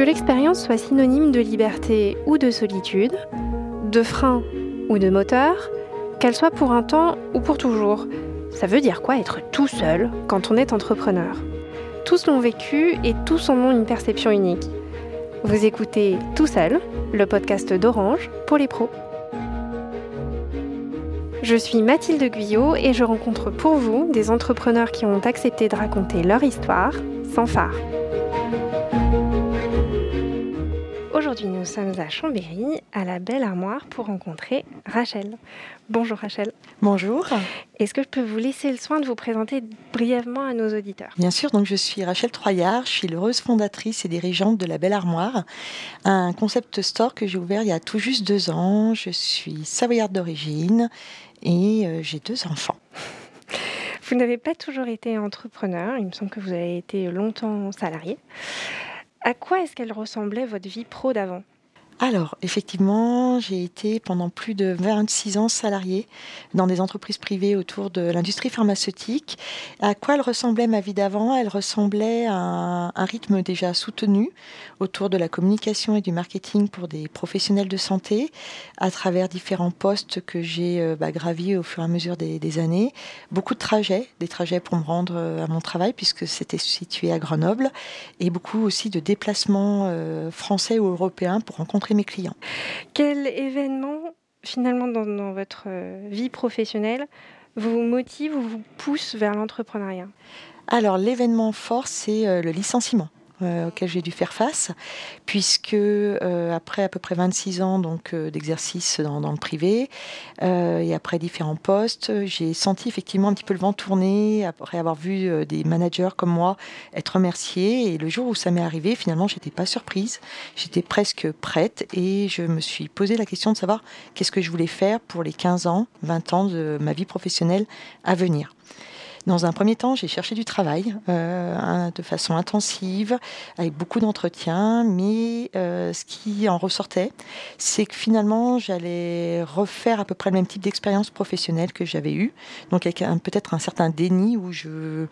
Que l'expérience soit synonyme de liberté ou de solitude, de frein ou de moteur, qu'elle soit pour un temps ou pour toujours, ça veut dire quoi être tout seul quand on est entrepreneur? Tous l'ont vécu et tous en ont une perception unique. Vous écoutez Tout seul, le podcast d'Orange pour les pros. Je suis Mathilde Guyot et je rencontre pour vous des entrepreneurs qui ont accepté de raconter leur histoire sans phare. Aujourd'hui, nous sommes à Chambéry, à la Belle Armoire, pour rencontrer Rachel. Bonjour Rachel. Bonjour. Est-ce que je peux vous laisser le soin de vous présenter brièvement à nos auditeurs? Bien sûr, donc je suis Rachel Troyard, je suis l'heureuse fondatrice et dirigeante de la Belle Armoire, un concept store que j'ai ouvert il y a tout juste deux ans. Je suis savoyarde d'origine et euh, j'ai deux enfants. Vous n'avez pas toujours été entrepreneur, il me semble que vous avez été longtemps salarié. À quoi est-ce qu'elle ressemblait votre vie pro d'avant? Alors, effectivement, j'ai été pendant plus de 26 ans salariée dans des entreprises privées autour de l'industrie pharmaceutique. À quoi elle ressemblait ma vie d'avant? Elle ressemblait à un, rythme déjà soutenu autour de la communication et du marketing pour des professionnels de santé à travers différents postes que j'ai euh, bah, gravis au fur et à mesure des, années. Beaucoup de trajets, des trajets pour me rendre euh, à mon travail puisque c'était situé à Grenoble et beaucoup aussi de déplacements euh, français ou européens pour rencontrer mes clients. Quel événement, finalement, dans, votre euh, vie professionnelle, vous motive ou vous pousse vers l'entrepreneuriat? Alors, l'événement fort, c'est euh, le licenciement. Euh, j'ai dû faire face, puisque euh, après à peu près 26 ans donc euh, d'exercice dans, le privé et après différents postes, j'ai senti effectivement un petit peu le vent tourner après avoir vu des managers comme moi être remerciés. Et le jour où ça m'est arrivé, finalement, j'étais pas surprise, j'étais presque prête et je me suis posé la question de savoir qu'est-ce que je voulais faire pour les 15 ans, 20 ans de ma vie professionnelle à venir. Dans un premier temps, j'ai cherché du travail euh, de façon intensive, avec beaucoup d'entretiens, mais euh, ce qui en ressortait, c'est que finalement, j'allais refaire à peu près le même type d'expérience professionnelle que j'avais eue, donc avec peut-être un certain déni où je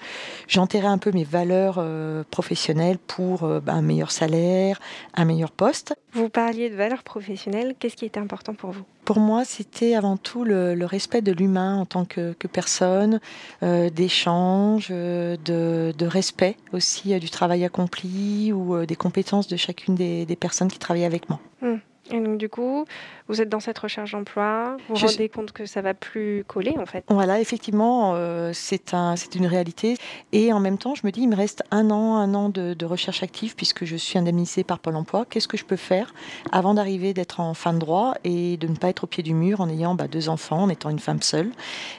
j'enterrais un peu mes valeurs euh, professionnelles pour bah, un meilleur salaire, un meilleur poste. Vous parliez de valeurs professionnelles, qu'est-ce qui était important pour vous? Pour moi, c'était avant tout le, respect de l'humain en tant que, personne, euh, d'échange, euh, de, respect aussi euh, du travail accompli ou des compétences de chacune des, personnes qui travaillaient avec moi. Hmm. Et donc du coup, vous êtes dans cette recherche d'emploi, vous vous rendez compte que ça va plus coller en fait. Voilà, effectivement, euh, c'est un, c'est une réalité. Et en même temps, je me dis, il me reste un an, un an de, recherche active puisque je suis indemnisée par Pôle Emploi. Qu'est-ce que je peux faire avant d'arriver d'être en fin de droit et de ne pas être au pied du mur en ayant bah, deux enfants, en étant une femme seule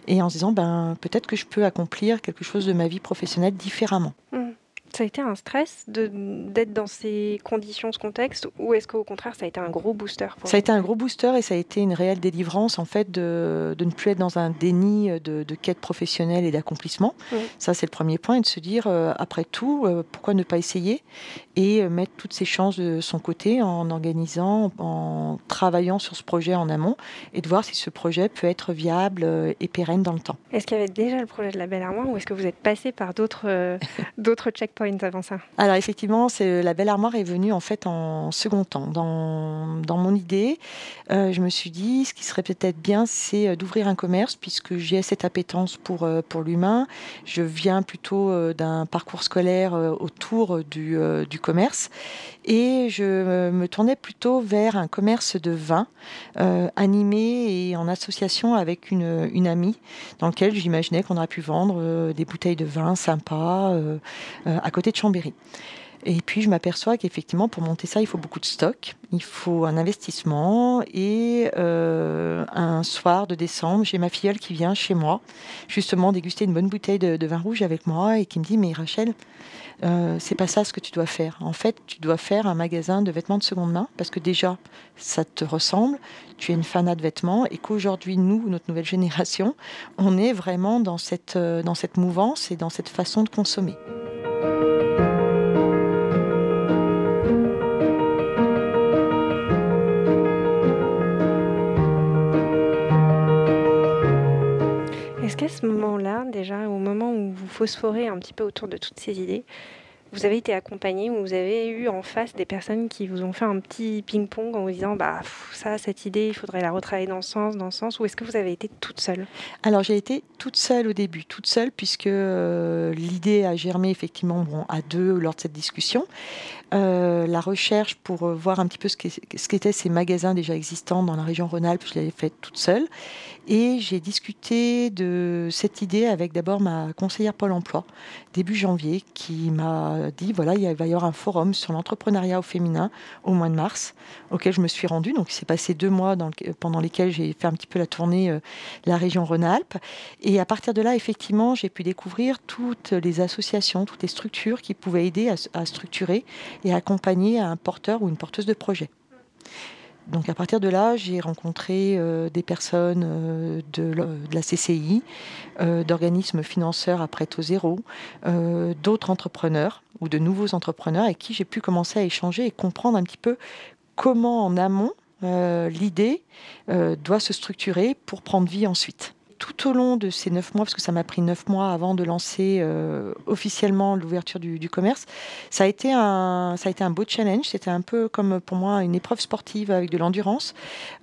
et en se disant, ben peut-être que je peux accomplir quelque chose de ma vie professionnelle différemment. Mmh. Ça a été un stress d'être dans ces conditions, ce contexte, ou est-ce qu'au contraire, ça a été un gros booster Ça a été un gros booster et ça a été une réelle délivrance, en fait, de, de ne plus être dans un déni de, de quête professionnelle et d'accomplissement. Ça, c'est le premier point, et de se dire, euh, après tout, euh, pourquoi ne pas essayer et euh, mettre toutes ses chances de son côté en organisant, en travaillant sur ce projet en amont, et de voir si ce projet peut être viable et pérenne dans le temps. Est-ce qu'il y avait déjà le projet de la Belle Armoire, ou est-ce que vous êtes passé par d'autres d'autres checkpoints Alors effectivement, c'est la belle armoire est venue en fait en second temps. Dans, dans mon idée, euh, je me suis dit, ce qui serait peut-être bien, c'est euh, d'ouvrir un commerce puisque j'ai cette appétence pour euh, pour l'humain. Je viens plutôt d'un parcours scolaire autour du, du commerce et je me tournais plutôt vers un commerce de vin animé et en association avec une, une amie dans lequel j'imaginais qu'on aurait pu vendre des bouteilles de vin sympas à côté de Chambéry. Et puis je m'aperçois qu'effectivement pour monter ça il faut beaucoup de stock, il faut un investissement et euh, un soir de décembre j'ai ma filleule qui vient chez moi justement déguster une bonne bouteille de, vin rouge avec moi et qui me dit mais Rachel euh, c'est pas ça ce que tu dois faire. En fait tu dois faire un magasin de vêtements de seconde main parce que déjà ça te ressemble, tu es une fanat de vêtements et qu'aujourd'hui nous notre nouvelle génération on est vraiment dans cette euh, dans cette mouvance et dans cette façon de consommer. Déjà, au moment où vous phosphorez un petit peu autour de toutes ces idées, vous avez été accompagné ou vous avez eu en face des personnes qui vous ont fait un petit ping-pong en vous disant bah ça, cette idée, il faudrait la retravailler dans ce sens, dans ce sens, ou est-ce que vous avez été toute seule? Alors j'ai été toute seule au début, toute seule, puisque euh, l'idée a germé effectivement bon, à deux lors de cette discussion. Euh, la recherche pour euh, voir un petit peu ce qu'étaient ces magasins déjà existants dans la région Rhône-Alpes, je l'avais faite toute seule. Et j'ai discuté de cette idée avec d'abord ma conseillère Pôle emploi, début janvier, qui m'a dit voilà, il va y avoir un forum sur l'entrepreneuriat au féminin au mois de mars, auquel je me suis rendue. Donc, il s'est passé deux mois pendant lesquels j'ai fait un petit peu la tournée euh, la région Rhône-Alpes. Et à partir de là, effectivement, j'ai pu découvrir toutes les associations, toutes les structures qui pouvaient aider à, à structurer et accompagner un porteur ou une porteuse de projet. Donc à partir de là, j'ai rencontré euh, des personnes euh, de, la CCI, euh, d'organismes financeurs à Prêt zéro, d'autres entrepreneurs ou de nouveaux entrepreneurs avec qui j'ai pu commencer à échanger et comprendre un petit peu comment en amont l'idée doit se structurer pour prendre vie ensuite tout au long de ces neuf mois, parce que ça m'a pris neuf mois avant de lancer euh, officiellement l'ouverture du, commerce, ça a été un, ça a été un beau challenge. C'était un peu comme pour moi une épreuve sportive avec de l'endurance,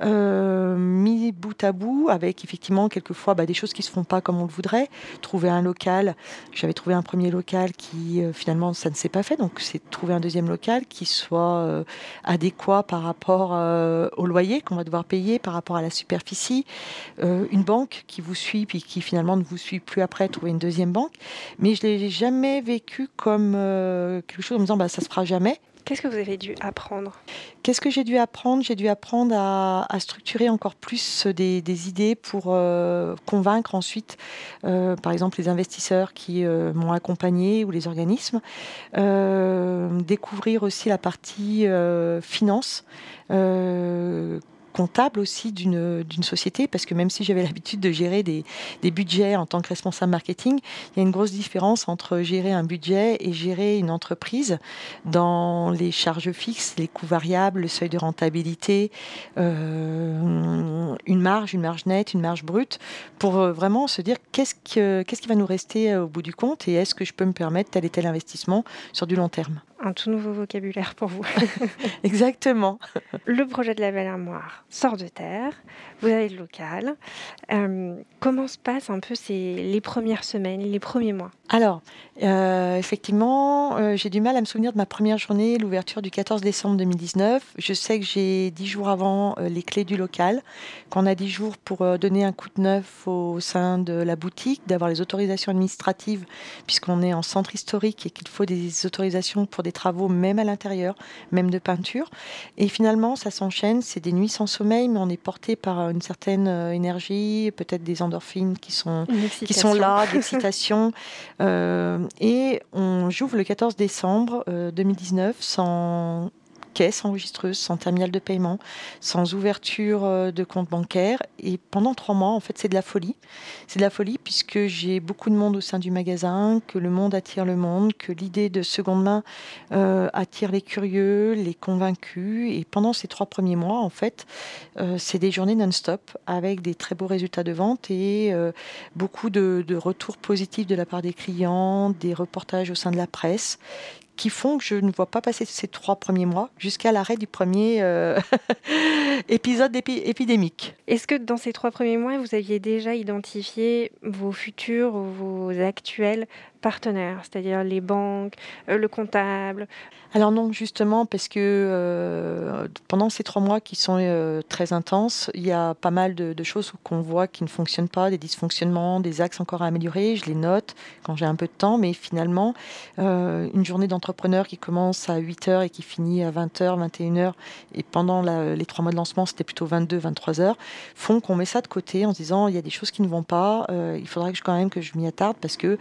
euh, mis bout à bout, avec effectivement quelquefois bah, des choses qui se font pas comme on le voudrait. Trouver un local, j'avais trouvé un premier local qui euh, finalement ça ne s'est pas fait, donc c'est trouver un deuxième local qui soit adéquat par rapport au loyer qu'on va devoir payer, par rapport à la superficie, une banque qui vous suit, puis qui finalement ne vous suit plus après, trouver une deuxième banque. Mais je ne l'ai jamais vécu comme euh, quelque chose en me disant bah, ça se fera jamais. Qu'est-ce que vous avez dû apprendre? Qu'est-ce que j'ai dû apprendre? J'ai dû apprendre à, structurer encore plus des, idées pour euh, convaincre ensuite, euh, par exemple, les investisseurs qui m'ont accompagné ou les organismes. découvrir aussi la partie finance comptable aussi d'une société, parce que même si j'avais l'habitude de gérer des, des, budgets en tant que responsable marketing, il y a une grosse différence entre gérer un budget et gérer une entreprise dans les charges fixes, les coûts variables, le seuil de rentabilité, euh, une marge, une marge nette, une marge brute, pour euh, vraiment se dire qu'est-ce qui va nous rester euh, au bout du compte et est-ce que je peux me permettre tel et tel investissement sur du long terme un tout nouveau vocabulaire pour vous. Exactement. Le projet de la belle armoire sort de terre, vous avez le local. Euh, comment se passent un peu ces, les premières semaines, les premiers mois? Alors, euh, effectivement, euh, j'ai du mal à me souvenir de ma première journée, l'ouverture du 14 décembre 2019. Je sais que j'ai dix jours avant les clés du local, qu'on a dix jours pour donner un coup de neuf au sein de la boutique, d'avoir les autorisations administratives, puisqu'on est en centre historique et qu'il faut des autorisations pour des travaux, même à l'intérieur, même de peinture. Et finalement, ça s'enchaîne, c'est des nuits sans sommeil, mais on est porté par une certaine euh, énergie, peut-être des endorphines qui sont, qui sont là, d'excitation. Euh, et on j'ouvre le 14 décembre 2019 euh, sans caisse enregistreuse, sans terminal de paiement, sans ouverture euh, de compte bancaire. Et pendant trois mois, en fait, c'est de la folie. C'est de la folie puisque j'ai beaucoup de monde au sein du magasin, que le monde attire le monde, que l'idée de seconde main euh, attire les curieux, les convaincus. Et pendant ces trois premiers mois, en fait, euh, c'est des journées non-stop avec des très beaux résultats de vente et beaucoup de, de retours positifs de la part des clients, des reportages au sein de la presse qui font que je ne vois pas passer ces trois premiers mois jusqu'à l'arrêt du premier euh, épisode épidémique. Est-ce que dans ces trois premiers mois, vous aviez déjà identifié vos futurs ou vos actuels c'est-à-dire les banques, euh, le comptable Alors non, justement, parce que euh, pendant ces trois mois qui sont euh, très intenses, il y a pas mal de, choses qu'on voit qui ne fonctionnent pas, des dysfonctionnements, des axes encore à améliorer. Je les note quand j'ai un peu de temps, mais finalement, une journée d'entrepreneur qui commence à 8h et qui finit à 20h, 21h, et pendant les trois mois de lancement, c'était plutôt 22, 23h, font qu'on met ça de côté en se disant, il y a des choses qui ne vont pas, il faudrait que je, quand même que je m'y attarde parce que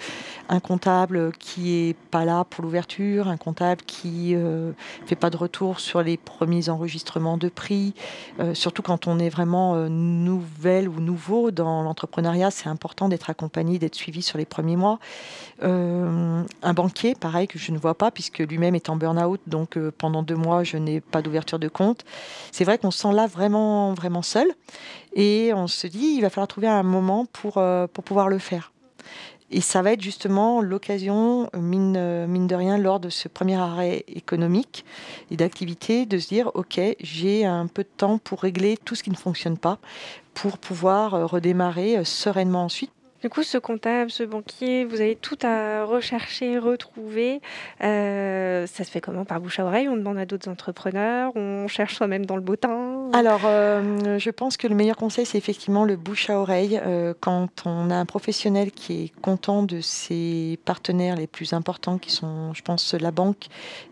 un comptable qui est pas là pour l'ouverture, un comptable qui euh, fait pas de retour sur les premiers enregistrements de prix, euh, surtout quand on est vraiment euh, nouvelle ou nouveau dans l'entrepreneuriat, c'est important d'être accompagné, d'être suivi sur les premiers mois. un banquier, pareil, que je ne vois pas puisque lui-même est en burn-out, donc pendant deux mois, je n'ai pas d'ouverture de compte. C'est vrai qu'on se sent là vraiment, vraiment seul et on se dit, il va falloir trouver un moment pour, pour pouvoir le faire. Et ça va être justement l'occasion, mine, de rien, lors de ce premier arrêt économique et d'activité, de se dire, OK, j'ai un peu de temps pour régler tout ce qui ne fonctionne pas, pour pouvoir redémarrer sereinement ensuite. Du coup, ce comptable, ce banquier, vous avez tout à rechercher, retrouver. Euh, ça se fait comment? Par bouche à oreille? On demande à d'autres entrepreneurs? On cherche soi-même dans le temps Alors, euh, je pense que le meilleur conseil, c'est effectivement le bouche à oreille. Euh, quand on a un professionnel qui est content de ses partenaires les plus importants, qui sont, je pense, la banque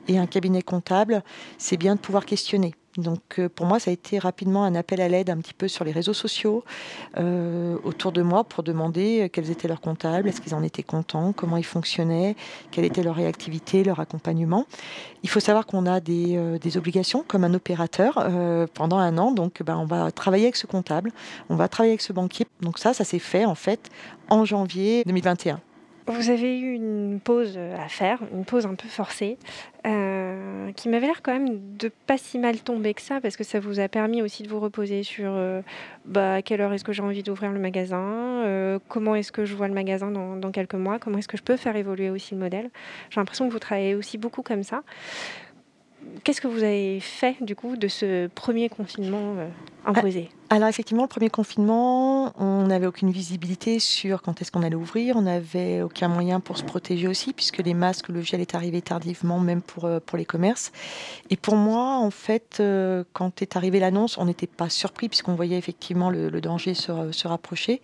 et un cabinet comptable, c'est bien de pouvoir questionner. Donc euh, pour moi, ça a été rapidement un appel à l'aide un petit peu sur les réseaux sociaux euh, autour de moi pour demander quels étaient leurs comptables, est-ce qu'ils en étaient contents, comment ils fonctionnaient, quelle était leur réactivité, leur accompagnement. Il faut savoir qu'on a des, euh, obligations comme un opérateur pendant un an, donc ben, on va travailler avec ce comptable, on va travailler avec ce banquier. Donc ça, ça s'est fait en fait en janvier 2021. Vous avez eu une pause à faire, une pause un peu forcée, euh, qui m'avait l'air quand même de pas si mal tomber que ça, parce que ça vous a permis aussi de vous reposer sur euh, bah, à quelle heure est-ce que j'ai envie d'ouvrir le magasin, euh, comment est-ce que je vois le magasin dans, dans quelques mois, comment est-ce que je peux faire évoluer aussi le modèle. J'ai l'impression que vous travaillez aussi beaucoup comme ça. Qu'est-ce que vous avez fait du coup de ce premier confinement imposé? Alors effectivement, le premier confinement, on n'avait aucune visibilité sur quand est-ce qu'on allait ouvrir. On n'avait aucun moyen pour se protéger aussi, puisque les masques, le gel est arrivé tardivement, même pour, euh, les commerces. Et pour moi, en fait, euh, quand est arrivée l'annonce, on n'était pas surpris, puisqu'on voyait effectivement le, danger se, se, rapprocher.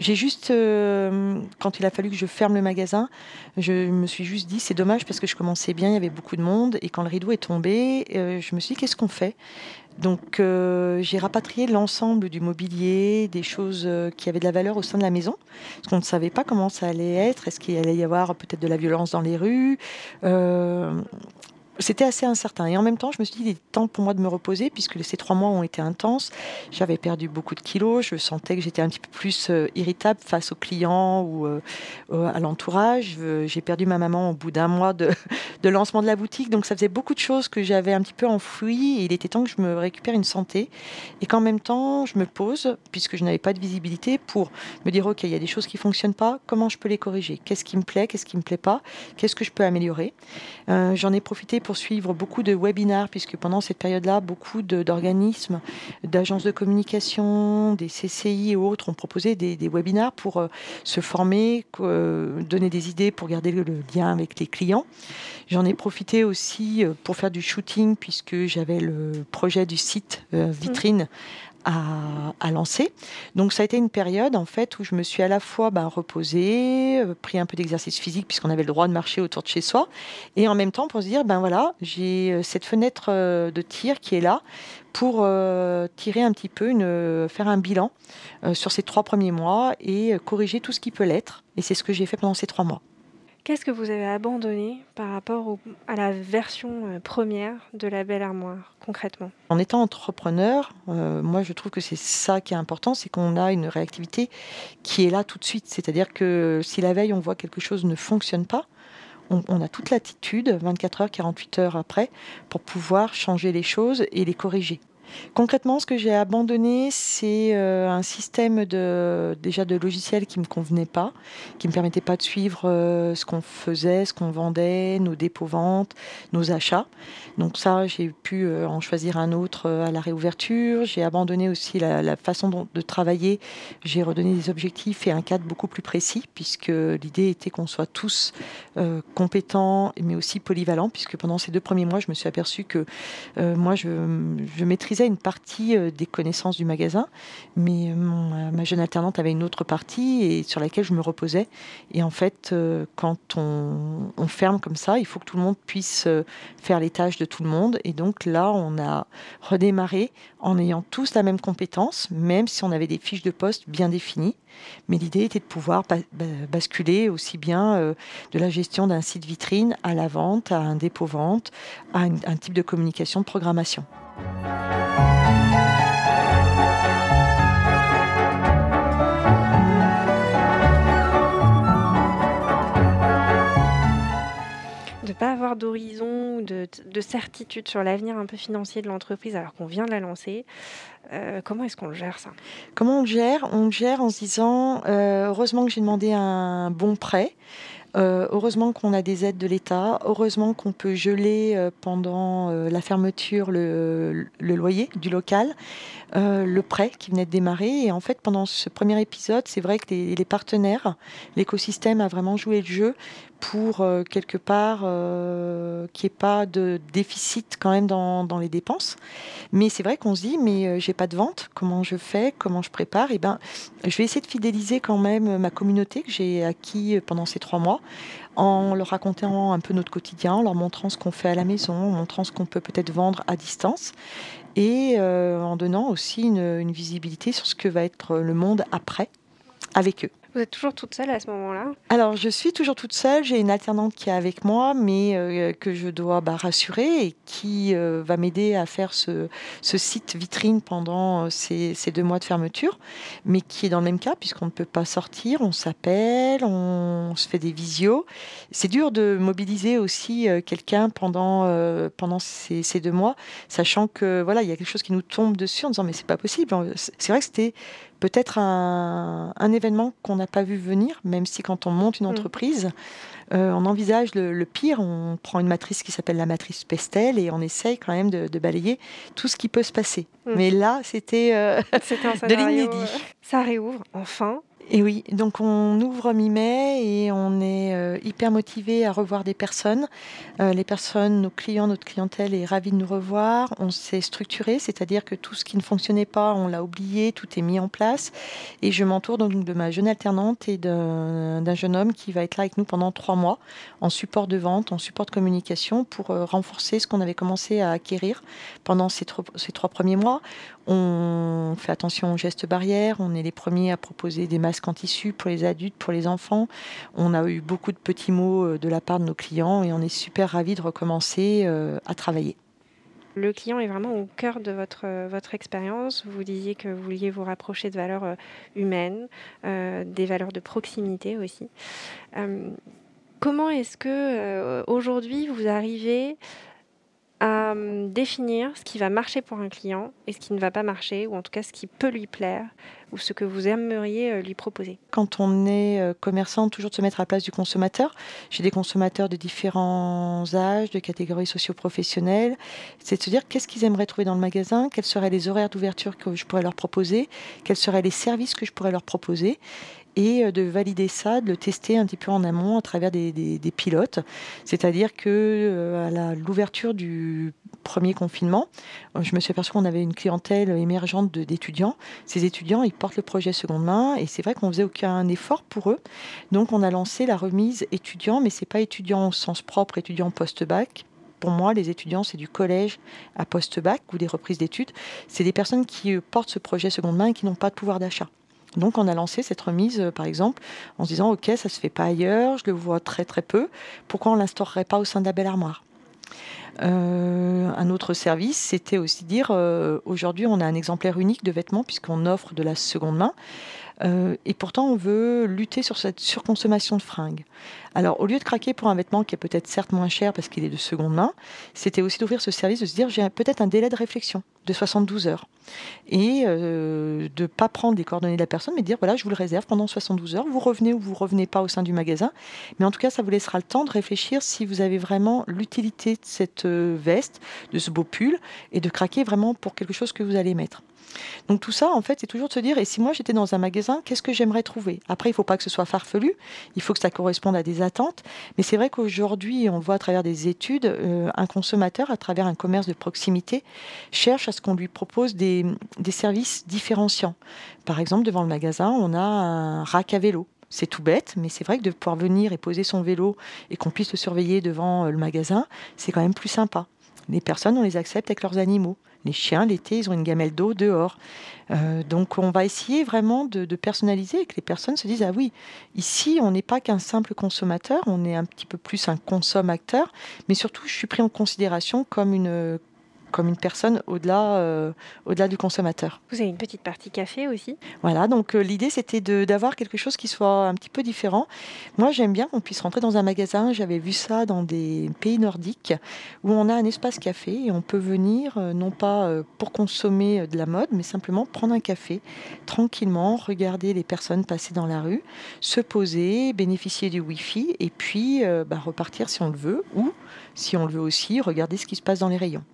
J'ai juste, euh, quand il a fallu que je ferme le magasin, je me suis juste dit, c'est dommage, parce que je commençais bien, il y avait beaucoup de monde. Et quand le rideau est tombé, je me suis dit, qu'est-ce qu'on fait? Donc euh, j'ai rapatrié l'ensemble du mobilier, des choses euh, qui avaient de la valeur au sein de la maison, parce qu'on ne savait pas comment ça allait être, est-ce qu'il allait y avoir peut-être de la violence dans les rues? Euh, c'était assez incertain. Et en même temps, je me suis dit, il est temps pour moi de me reposer, puisque ces trois mois ont été intenses. J'avais perdu beaucoup de kilos. Je sentais que j'étais un petit peu plus euh, irritable face aux clients ou euh, à l'entourage. Euh, j'ai perdu ma maman au bout d'un mois de, de, lancement de la boutique. Donc, ça faisait beaucoup de choses que j'avais un petit peu enfouies. Et il était temps que je me récupère une santé. Et qu'en même temps, je me pose, puisque je n'avais pas de visibilité, pour me dire, OK, il y a des choses qui ne fonctionnent pas. Comment je peux les corriger? Qu'est-ce qui me plaît? Qu'est-ce qui ne me plaît pas? Qu'est-ce que je peux améliorer? J'en ai profité pour suivre beaucoup de webinaires, puisque pendant cette période-là, beaucoup d'organismes, d'agences de communication, des CCI et autres ont proposé des, des webinaires pour euh, se former, euh, donner des idées pour garder le, lien avec les clients. J'en ai profité aussi euh, pour faire du shooting, puisque j'avais le projet du site vitrine à, lancer. Donc ça a été une période en fait où je me suis à la fois ben, reposée, euh, pris un peu d'exercice physique puisqu'on avait le droit de marcher autour de chez soi, et en même temps pour se dire ben voilà j'ai euh, cette fenêtre euh, de tir qui est là pour tirer un petit peu, faire un bilan sur ces trois premiers mois et corriger tout ce qui peut l'être. Et c'est ce que j'ai fait pendant ces trois mois. Qu'est-ce que vous avez abandonné par rapport à la version euh, première de la belle armoire, concrètement? En étant entrepreneur, euh, moi je trouve que c'est ça qui est important, c'est qu'on a une réactivité qui est là tout de suite. C'est-à-dire que si la veille on voit quelque chose ne fonctionne pas, on, a toute l'attitude, 24 heures, 48 heures après, pour pouvoir changer les choses et les corriger. Concrètement, ce que j'ai abandonné, c'est euh, un système de, déjà de logiciel qui ne me convenait pas, qui ne me permettait pas de suivre euh, ce qu'on faisait, ce qu'on vendait, nos dépôts-ventes, nos achats. Donc ça, j'ai pu euh, en choisir un autre à la réouverture. J'ai abandonné aussi la, façon de travailler. J'ai redonné des objectifs et un cadre beaucoup plus précis, puisque l'idée était qu'on soit tous compétents, mais aussi polyvalents, puisque pendant ces deux premiers mois, je me suis aperçu que moi, je, je maîtrisais une partie euh, des connaissances du magasin, mais euh, ma jeune alternante avait une autre partie et sur laquelle je me reposais. Et en fait, euh, quand on, ferme comme ça, il faut que tout le monde puisse faire les tâches de tout le monde. Et donc là, on a redémarré en ayant tous la même compétence, même si on avait des fiches de poste bien définies. Mais l'idée était de pouvoir basculer aussi bien de la gestion d'un site vitrine à la vente, à un dépôt-vente, à un type de communication de programmation. De pas avoir d'horizon, de de certitude sur l'avenir un peu financier de l'entreprise alors qu'on vient de la lancer. Euh, comment est-ce qu'on le gère ça? Comment on le gère? On le gère en se disant euh, heureusement que j'ai demandé un bon prêt. Euh, heureusement qu'on a des aides de l'État. Heureusement qu'on peut geler pendant la fermeture le, loyer du local, le prêt qui venait de démarrer. Et en fait, pendant ce premier épisode, c'est vrai que les, partenaires, l'écosystème a vraiment joué le jeu pour euh, quelque part euh, qu'il n'y ait pas de déficit quand même dans, dans les dépenses. Mais c'est vrai qu'on se dit, mais euh, j'ai pas de vente, comment je fais, comment je prépare? Et eh ben, je vais essayer de fidéliser quand même ma communauté que j'ai acquis pendant ces trois mois, en leur racontant un peu notre quotidien, en leur montrant ce qu'on fait à la maison, en montrant ce qu'on peut peut-être vendre à distance, et en donnant aussi une, une visibilité sur ce que va être le monde après avec eux. Vous êtes toujours toute seule à ce moment-là Alors, je suis toujours toute seule. J'ai une alternante qui est avec moi, mais euh, que je dois bah, rassurer et qui euh, va m'aider à faire ce, site vitrine pendant euh, ces, deux mois de fermeture, mais qui est dans le même cas puisqu'on ne peut pas sortir, on s'appelle, on, se fait des visios. C'est dur de mobiliser aussi quelqu'un pendant, pendant ces, ces, deux mois, sachant que voilà, il y a quelque chose qui nous tombe dessus en disant mais c'est pas possible. C'est vrai que c'était peut-être un, événement qu'on n'a pas vu venir, même si quand on monte une mm. entreprise, euh, on envisage le, pire, on prend une matrice qui s'appelle la matrice Pestel et on essaye quand même de, balayer tout ce qui peut se passer. Mm. Mais là, c'était euh, de l'inédit. Euh, ça réouvre, enfin. Et oui, donc on ouvre mi-mai et on est euh, hyper motivé à revoir des personnes. Euh, les personnes, nos clients, notre clientèle est ravie de nous revoir. On s'est structuré, c'est-à-dire que tout ce qui ne fonctionnait pas, on l'a oublié, tout est mis en place. Et je m'entoure donc de ma jeune alternante et d'un jeune homme qui va être là avec nous pendant trois mois en support de vente, en support de communication pour euh, renforcer ce qu'on avait commencé à acquérir pendant ces, ces trois premiers mois. On fait attention aux gestes barrières, on est les premiers à proposer des masques en tissu pour les adultes, pour les enfants. On a eu beaucoup de petits mots euh, de la part de nos clients et on est super ravis de recommencer euh, à travailler. Le client est vraiment au cœur de votre, euh, votre expérience. Vous disiez que vous vouliez vous rapprocher de valeurs humaines, des valeurs de proximité aussi. comment est-ce que aujourd'hui vous arrivez à hum, définir ce qui va marcher pour un client et ce qui ne va pas marcher, ou en tout cas ce qui peut lui plaire, ou ce que vous aimeriez euh, lui proposer Quand on est euh, commerçant, toujours de se mettre à la place du consommateur. J'ai des consommateurs de différents âges, de catégories socio-professionnelles. C'est de se dire qu'est-ce qu'ils aimeraient trouver dans le magasin, quels seraient les horaires d'ouverture que je pourrais leur proposer, quels seraient les services que je pourrais leur proposer et euh, de valider ça, de le tester un petit peu en amont à travers des, pilotes. C'est-à-dire que euh, à l'ouverture du premier confinement, euh, je me suis aperçue qu'on avait une clientèle émergente d'étudiants. Ces étudiants, ils portent le projet seconde main et c'est vrai qu'on faisait aucun effort pour eux. Donc on a lancé la remise étudiant, mais c'est pas étudiant au sens propre, étudiant post-bac, pour moi, les étudiants, c'est du collège à post-bac ou des reprises d'études. C'est des personnes qui portent ce projet seconde main et qui n'ont pas de pouvoir d'achat. Donc on a lancé cette remise, euh, par exemple, en se disant, OK, ça se fait pas ailleurs, je le vois très très peu, pourquoi on l'instaurerait pas au sein de la armoire? Euh, un autre service, c'était aussi dire euh, aujourd'hui on a un exemplaire unique de vêtements puisqu'on offre de la seconde main. Euh, et pourtant, on veut lutter sur cette surconsommation de fringues. Alors, au lieu de craquer pour un vêtement qui est peut-être certes moins cher parce qu'il est de seconde main, c'était aussi d'ouvrir ce service, de se dire j'ai peut-être un délai de réflexion de 72 heures. Et euh, de ne pas prendre les coordonnées de la personne, mais de dire voilà, je vous le réserve pendant 72 heures. Vous revenez ou vous revenez pas au sein du magasin. Mais en tout cas, ça vous laissera le temps de réfléchir si vous avez vraiment l'utilité de cette euh, veste, de ce beau pull, et de craquer vraiment pour quelque chose que vous allez mettre. Donc tout ça, en fait, c'est toujours de se dire, et si moi j'étais dans un magasin, qu'est-ce que j'aimerais trouver? Après, il ne faut pas que ce soit farfelu, il faut que ça corresponde à des attentes. Mais c'est vrai qu'aujourd'hui, on voit à travers des études, euh, un consommateur, à travers un commerce de proximité, cherche à ce qu'on lui propose des, des services différenciants. Par exemple, devant le magasin, on a un rack à vélo. C'est tout bête, mais c'est vrai que de pouvoir venir et poser son vélo et qu'on puisse le surveiller devant euh, le magasin, c'est quand même plus sympa. Les personnes, on les accepte avec leurs animaux. Les chiens, l'été, ils ont une gamelle d'eau dehors. Euh, donc on va essayer vraiment de, personnaliser et que les personnes se disent, ah oui, ici, on n'est pas qu'un simple consommateur, on est un petit peu plus un consommateur, mais surtout, je suis pris en considération comme une comme une personne au-delà au-delà du consommateur. Vous avez une petite partie café aussi Voilà, donc l'idée c'était d'avoir quelque chose qui soit un petit peu différent. Moi j'aime bien qu'on puisse rentrer dans un magasin, j'avais vu ça dans des pays nordiques, où on a un espace café et on peut venir non pas pour consommer de la mode, mais simplement prendre un café tranquillement, regarder les personnes passer dans la rue, se poser, bénéficier du Wi-Fi et puis bah, repartir si on le veut, ou si on le veut aussi, regarder ce qui se passe dans les rayons.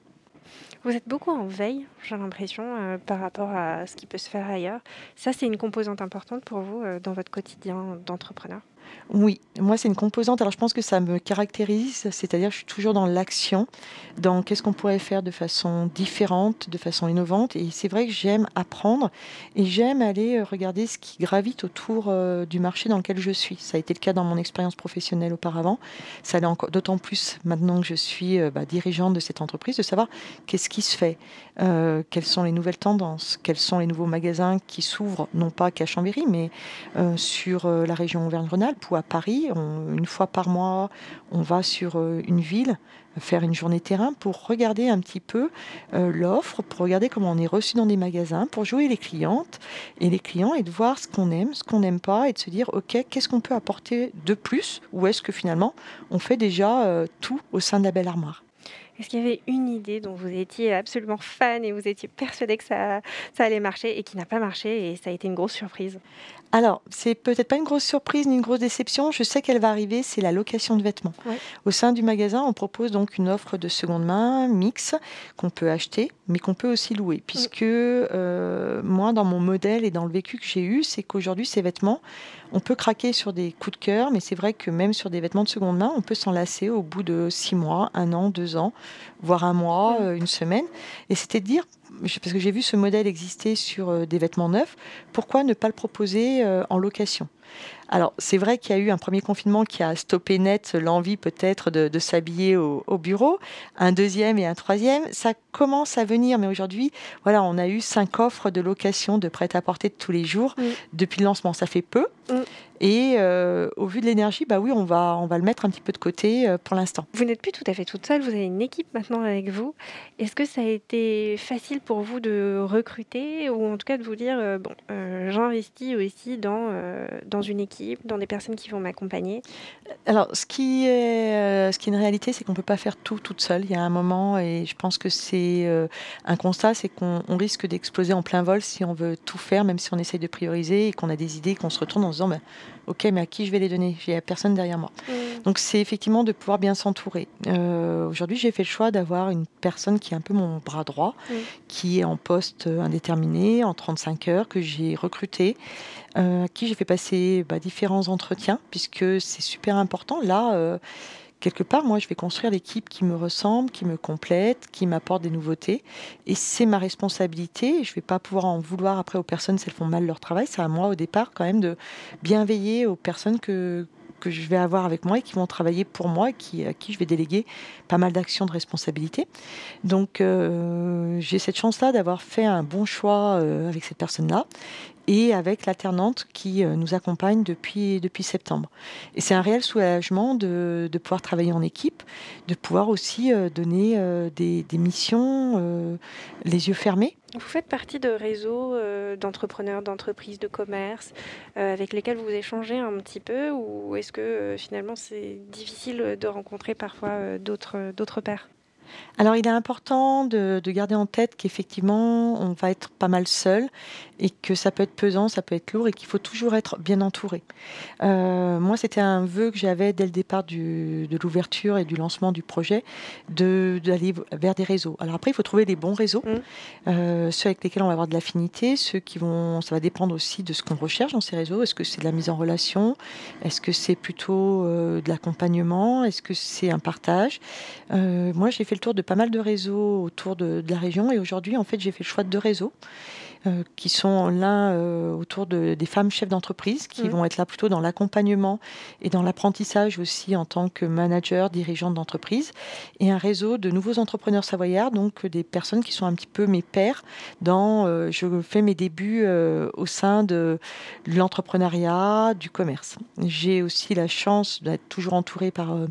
Vous êtes beaucoup en veille, j'ai l'impression, euh, par rapport à ce qui peut se faire ailleurs. Ça, c'est une composante importante pour vous euh, dans votre quotidien d'entrepreneur? Oui, moi c'est une composante. Alors je pense que ça me caractérise, c'est-à-dire je suis toujours dans l'action, dans qu'est-ce qu'on pourrait faire de façon différente, de façon innovante. Et c'est vrai que j'aime apprendre et j'aime aller euh, regarder ce qui gravite autour euh, du marché dans lequel je suis. Ça a été le cas dans mon expérience professionnelle auparavant. Ça l'est encore d'autant plus maintenant que je suis euh, bah, dirigeante de cette entreprise, de savoir qu'est-ce qui se fait, quelles sont les nouvelles tendances, quels sont les nouveaux magasins qui s'ouvrent, non pas qu'à Chambéry, mais sur la région Auvergne-Rhône-Alpes ou à Paris. une fois par mois, on va sur euh, une ville faire une journée terrain pour regarder un petit peu euh, l'offre, pour regarder comment on est reçu dans des magasins, pour jouer les clientes et les clients et de voir ce qu'on aime, ce qu'on n'aime pas et de se dire ok qu'est-ce qu'on peut apporter de plus ou est-ce que finalement on fait déjà euh, tout au sein de la belle armoire? Est-ce qu'il y avait une idée dont vous étiez absolument fan et vous étiez persuadé que ça, ça allait marcher et qui n'a pas marché et ça a été une grosse surprise? Alors, c'est peut-être pas une grosse surprise ni une grosse déception. Je sais qu'elle va arriver, c'est la location de vêtements. Au sein du magasin, on propose donc une offre de seconde main, mix, qu'on peut acheter, mais qu'on peut aussi louer. Puisque euh, moi, dans mon modèle et dans le vécu que j'ai eu, c'est qu'aujourd'hui, ces vêtements, on peut craquer sur des coups de cœur, mais c'est vrai que même sur des vêtements de seconde main, on peut s'en lasser au bout de six mois, un an, deux ans, voire un mois, euh, une semaine. Et c'était de dire, parce que j'ai vu ce modèle exister sur euh, des vêtements neufs, pourquoi ne pas le proposer euh, en location? Alors, c'est vrai qu'il y a eu un premier confinement qui a stoppé net l'envie peut-être de, s'habiller au, bureau. Un deuxième et un troisième, ça commence à venir. Mais aujourd'hui, voilà, on a eu cinq offres de location de prêt-à-porter de tous les jours depuis le lancement. Ça fait peu. Mm. Et euh, au vu de l'énergie, bah oui, on va, on va le mettre un petit peu de côté euh, pour l'instant. Vous n'êtes plus tout à fait toute seule, vous avez une équipe maintenant avec vous. Est-ce que ça a été facile pour vous de recruter ou en tout cas de vous dire, euh, bon, j'investis aussi dans, dans une équipe, dans des personnes qui vont m'accompagner? Alors, ce qui est, ce qui est une réalité, c'est qu'on ne peut pas faire tout toute seule. Il y a un moment, et je pense que c'est un constat, c'est qu'on risque d'exploser en plein vol si on veut tout faire, même si on essaye de prioriser et qu'on a des idées, qu'on se retourne en se disant, ben, ok, mais à qui je vais les donner? J'ai personne derrière moi. Donc c'est effectivement de pouvoir bien s'entourer. Euh, aujourd'hui, j'ai fait le choix d'avoir une personne qui est un peu mon bras droit, qui est en poste indéterminé, en 35 heures, que j'ai recruté, euh, à qui j'ai fait passer bah, différents entretiens, puisque c'est super important. Là, euh, quelque part, moi, je vais construire l'équipe qui me ressemble, qui me complète, qui m'apporte des nouveautés. Et c'est ma responsabilité. Je ne vais pas pouvoir en vouloir après aux personnes si elles font mal leur travail. C'est à moi, au départ, quand même, de bien veiller aux personnes que, que je vais avoir avec moi et qui vont travailler pour moi, qui, à qui je vais déléguer pas mal d'actions de responsabilité. Donc euh, j'ai cette chance-là d'avoir fait un bon choix euh, avec cette personne-là et avec l'alternante qui euh, nous accompagne depuis, septembre. Et c'est un réel soulagement de, pouvoir travailler en équipe, de pouvoir aussi euh, donner euh, des, missions les yeux fermés. Vous faites partie de réseaux d'entrepreneurs, d'entreprises, de commerce avec lesquels vous échangez un petit peu ou est-ce que finalement c'est difficile de rencontrer parfois d'autres pairs? Alors, il est important de, garder en tête qu'effectivement, on va être pas mal seul et que ça peut être pesant, ça peut être lourd et qu'il faut toujours être bien entouré. Euh, moi, c'était un vœu que j'avais dès le départ de l'ouverture et du lancement du projet d'aller vers des réseaux. Alors après, il faut trouver les bons réseaux, mmh. euh, ceux avec lesquels on va avoir de l'affinité, ceux qui vont, ça va dépendre aussi de ce qu'on recherche dans ces réseaux. Est-ce que c'est de la mise en relation? Est-ce que c'est plutôt euh, de l'accompagnement? Est-ce que c'est un partage? Moi, j'ai fait le tour de pas mal de réseaux autour de, la région et aujourd'hui, en fait, j'ai fait le choix de deux réseaux. Euh, qui sont l'un euh, autour de, des femmes chefs d'entreprise, qui Mhm. vont être là plutôt dans l'accompagnement et dans l'apprentissage aussi en tant que manager, dirigeante d'entreprise, et un réseau de nouveaux entrepreneurs savoyards, donc des personnes qui sont un petit peu mes pairs dans, euh, je fais mes débuts euh, au sein de l'entrepreneuriat, du commerce. J'ai aussi la chance d'être toujours entourée par euh,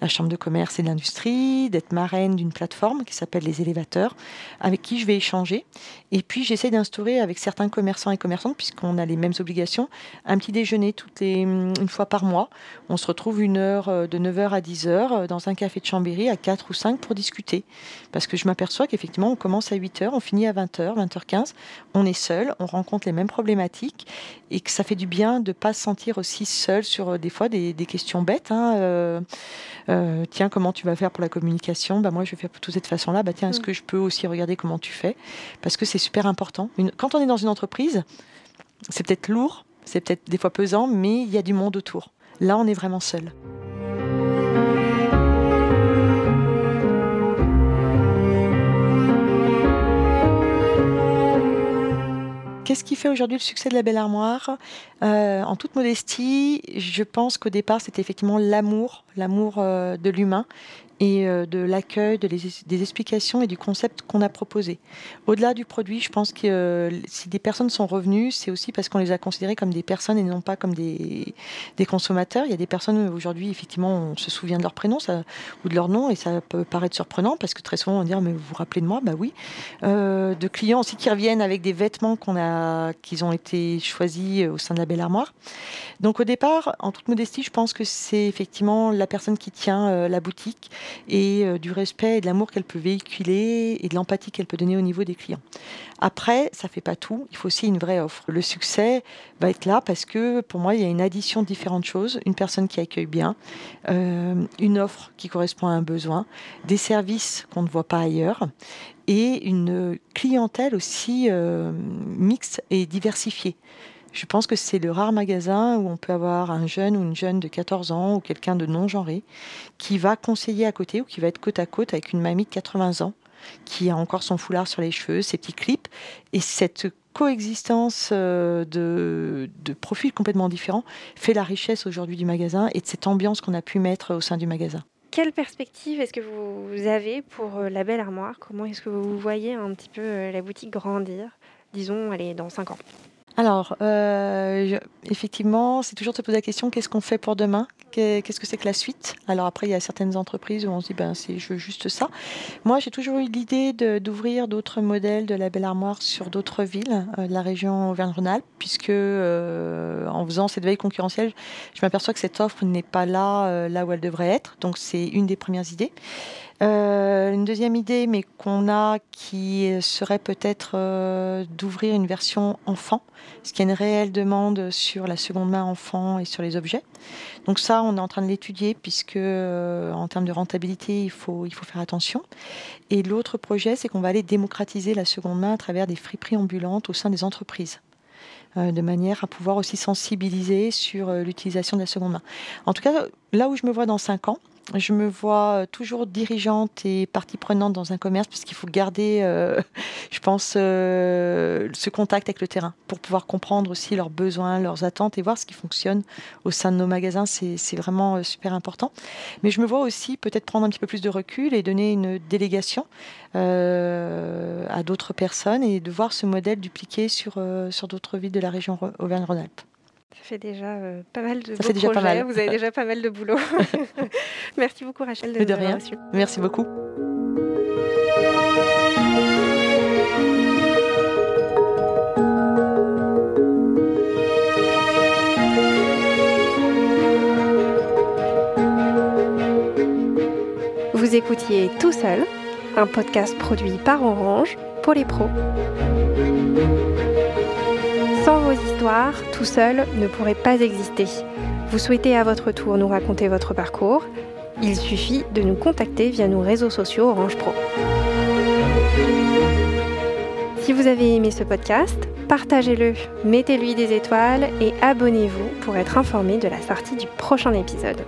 la Chambre de commerce et de l'industrie, d'être marraine d'une plateforme qui s'appelle Les Élévateurs, avec qui je vais échanger. Et puis j'essaie avec certains commerçants et commerçantes, puisqu'on a les mêmes obligations, un petit déjeuner toutes les, une fois par mois. On se retrouve une heure euh, de 9h à 10h euh, dans un café de Chambéry à 4 ou 5 pour discuter. Parce que je m'aperçois qu'effectivement, on commence à 8h, on finit à 20h, 20h15. On est seul, on rencontre les mêmes problématiques et que ça fait du bien de ne pas se sentir aussi seul sur euh, des fois des, des questions bêtes. hein, euh, euh, tiens, comment tu vas faire pour la communication? Bah, Moi, je vais faire plutôt de cette façon-là. Bah, tiens, est-ce Mm. que je peux aussi regarder comment tu fais? Parce que c'est super important. Une- quand on est dans une entreprise, c'est peut-être lourd, c'est peut-être des fois pesant, mais il y a du monde autour. Là, on est vraiment seul. Qu'est-ce qui fait aujourd'hui le succès de la Belle Armoire? Euh, En toute modestie, je pense qu'au départ, c'était effectivement l'amour, l'amour euh, de l'humain et euh, de l'accueil, des explications et du concept qu'on a proposé. Au-delà du produit, je pense que euh, si des personnes sont revenues, c'est aussi parce qu'on les a considérées comme des personnes et non pas comme des, des consommateurs. Il y a des personnes aujourd'hui, effectivement, on se souvient de leur prénom ou de leur nom et ça peut paraître surprenant parce que très souvent on va dire mais vous vous rappelez de moi? Bah oui. De clients aussi qui reviennent avec des vêtements qu'on a, qu'ils ont été choisis au sein de la Belle Armoire. Donc au départ, en toute modestie, je pense que c'est effectivement la personne qui tient euh, la boutique et euh, du respect et de l'amour qu'elle peut véhiculer et de l'empathie qu'elle peut donner au niveau des clients. Après, ça fait pas tout. Il faut aussi une vraie offre. Le succès va être là parce que pour moi, il y a une addition de différentes choses. Une personne qui accueille bien, euh, une offre qui correspond à un besoin, des services qu'on ne voit pas ailleurs et une clientèle aussi mixte et diversifiée. Je pense que c'est le rare magasin où on peut avoir un jeune ou une jeune de 14 ans ou quelqu'un de non-genré qui va conseiller à côté ou qui va être côte à côte avec une mamie de 80 ans qui a encore son foulard sur les cheveux, ses petits clips. Et cette coexistence euh, de, de profils complètement différents fait la richesse aujourd'hui du magasin et de cette ambiance qu'on a pu mettre au sein du magasin. Quelle perspective est-ce que vous avez pour euh, la belle armoire? Comment est-ce que vous voyez un petit peu euh, la boutique grandir? Disons, allez, dans 5 ans. Alors, euh, effectivement, c'est toujours te poser la question qu'est-ce qu'on fait pour demain? Qu'est- Qu'est-ce que c'est que la suite? Alors après, il y a certaines entreprises où on se dit ben c'est juste ça. Moi, j'ai toujours eu l'idée de- d'ouvrir d'autres modèles de la Belle Armoire sur d'autres villes euh, de la région Auvergne-Rhône-Alpes, puisque euh, en faisant cette veille concurrentielle, je m'aperçois que cette offre n'est pas là euh, là où elle devrait être. Donc c'est une des premières idées. Euh, une deuxième idée, mais qu'on a, qui serait peut-être d'ouvrir une version enfant, parce qu'il y a une réelle demande sur la seconde main enfant et sur les objets. Donc ça, on est en train de l'étudier, puisque euh, en termes de rentabilité, il faut, il faut faire attention. Et l'autre projet, c'est qu'on va aller démocratiser la seconde main à travers des friperies ambulantes au sein des entreprises euh, de manière à pouvoir aussi sensibiliser sur euh, l'utilisation de la seconde main. En tout cas, là où je me vois dans cinq ans, je me vois euh, toujours dirigeante et partie prenante dans un commerce puisqu'il faut garder, euh, je pense, euh, ce contact avec le terrain pour pouvoir comprendre aussi leurs besoins, leurs attentes et voir ce qui fonctionne au sein de nos magasins. C'est vraiment super important. Mais je me vois aussi peut-être prendre un petit peu plus de recul et donner une délégation à d'autres personnes et de voir ce modèle dupliqué sur, sur d'autres villes de la région Auvergne-Rhône-Alpes. Ça fait déjà euh, pas mal de Ça beaux fait déjà pas projets. mal. Vous avez déjà pas mal de boulot. Merci beaucoup Rachel de, nous rien. Merci beaucoup. Vous écoutiez Tout seul, un podcast produit par Orange pour les pros. Sans vos histoires, tout seul ne pourrait pas exister. Vous souhaitez à votre tour nous raconter votre parcours Il suffit de nous contacter via nos réseaux sociaux Orange Pro. Si vous avez aimé ce podcast, partagez-le, mettez-lui des étoiles et abonnez-vous pour être informé de la sortie du prochain épisode.